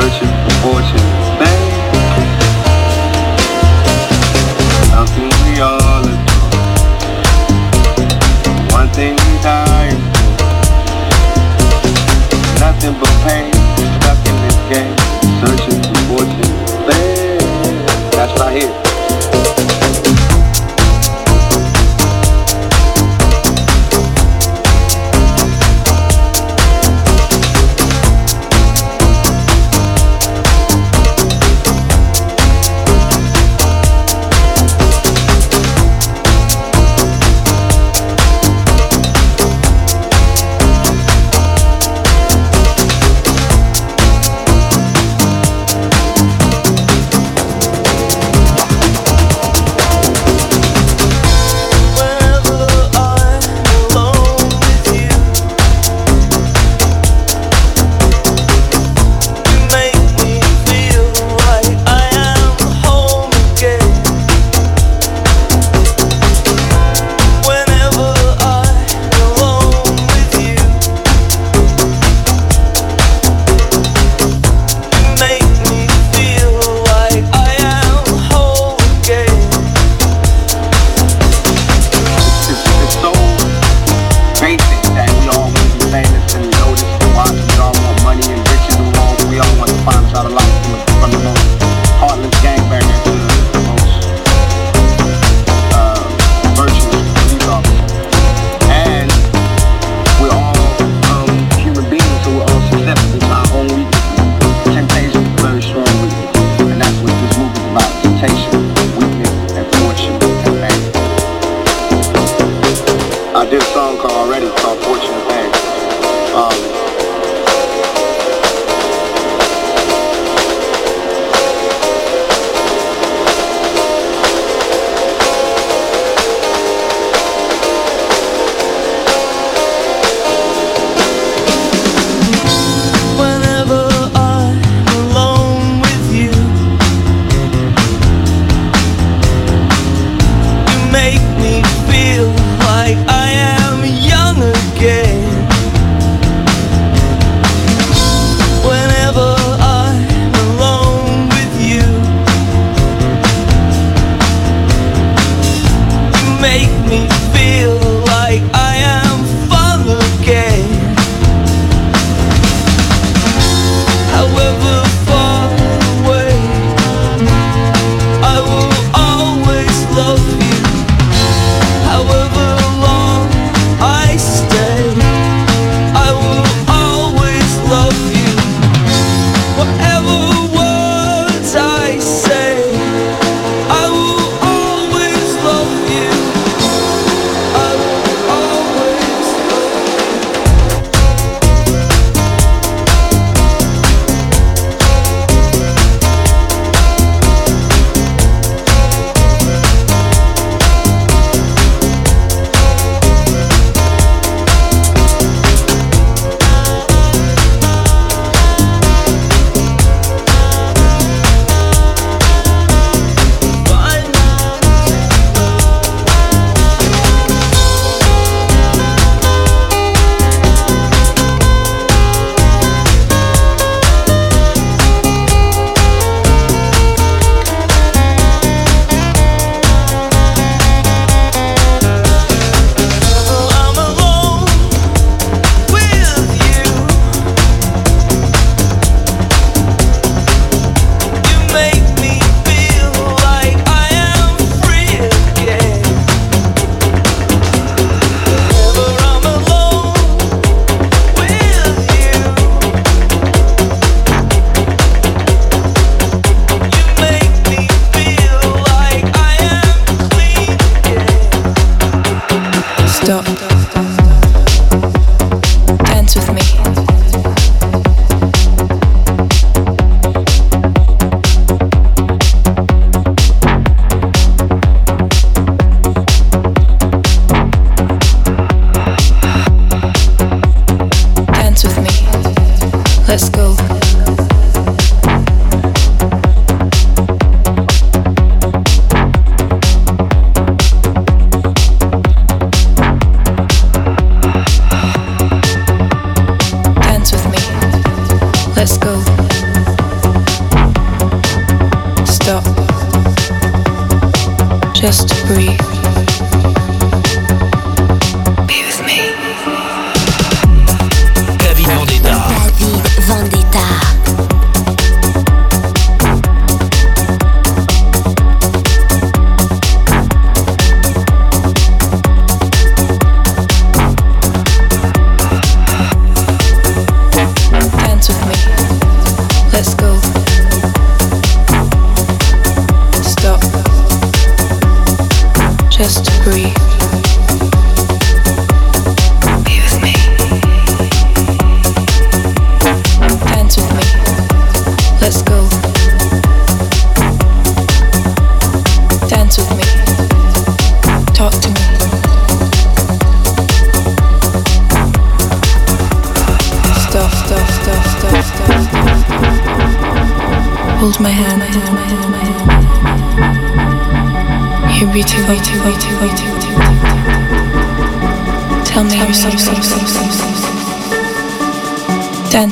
searching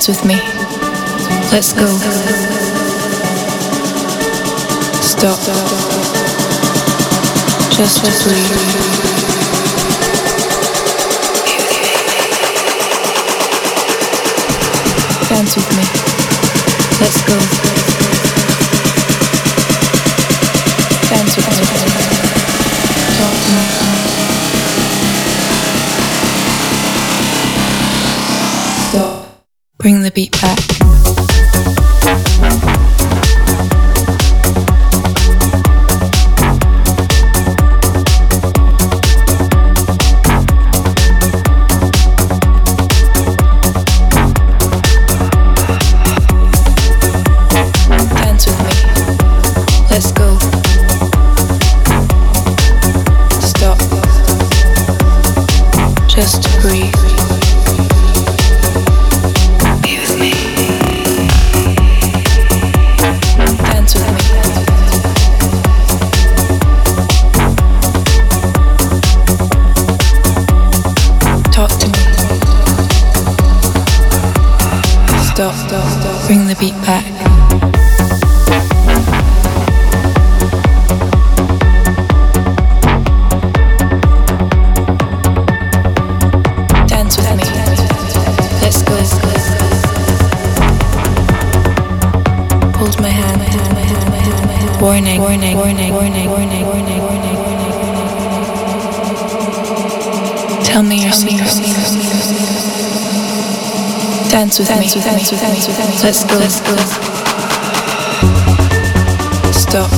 Dance with me. Let's go. Stop. Just breathe. Dance with me. dance with me. Let's go. Let's go. Stop.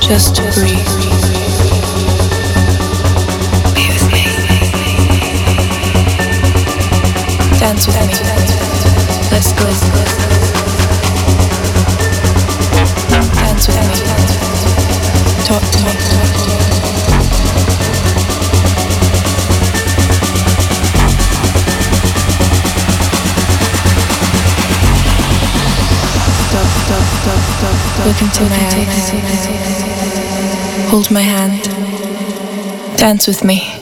Just with me.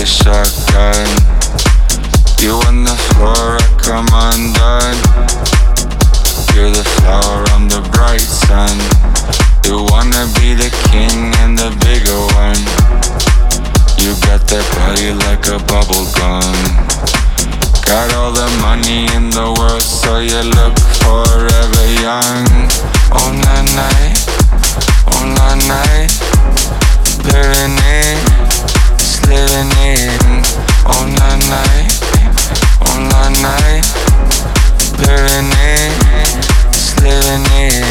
guess I can. You on the floor, I come undone. You're the flower, I'm the bright sun. You wanna be the king and the bigger one. You got that body like a bubble gum. Got all the money in the world, so you look forever young. On the night, on the night, Pyrenees all night, all night, living it,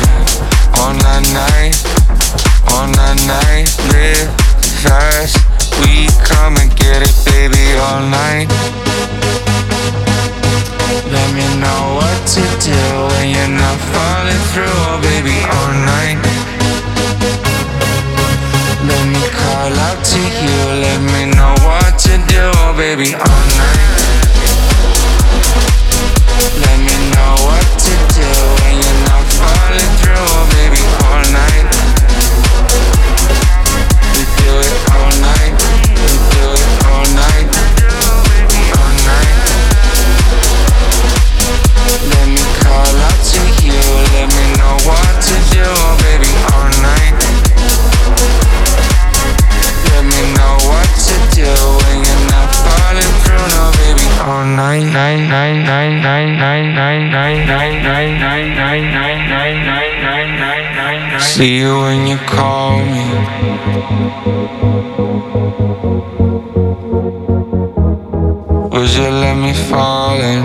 all night, all night, live fast. We come and get it, baby, all night. Let me know what to do when you're not falling through, oh baby, all night. To you, let me know what to do, baby, all night. Let me know night, night, night, night, night, night, night, night, night, night, night, night, night, night, night, night, night, night, night. See you when you call me. Would you let me fall in?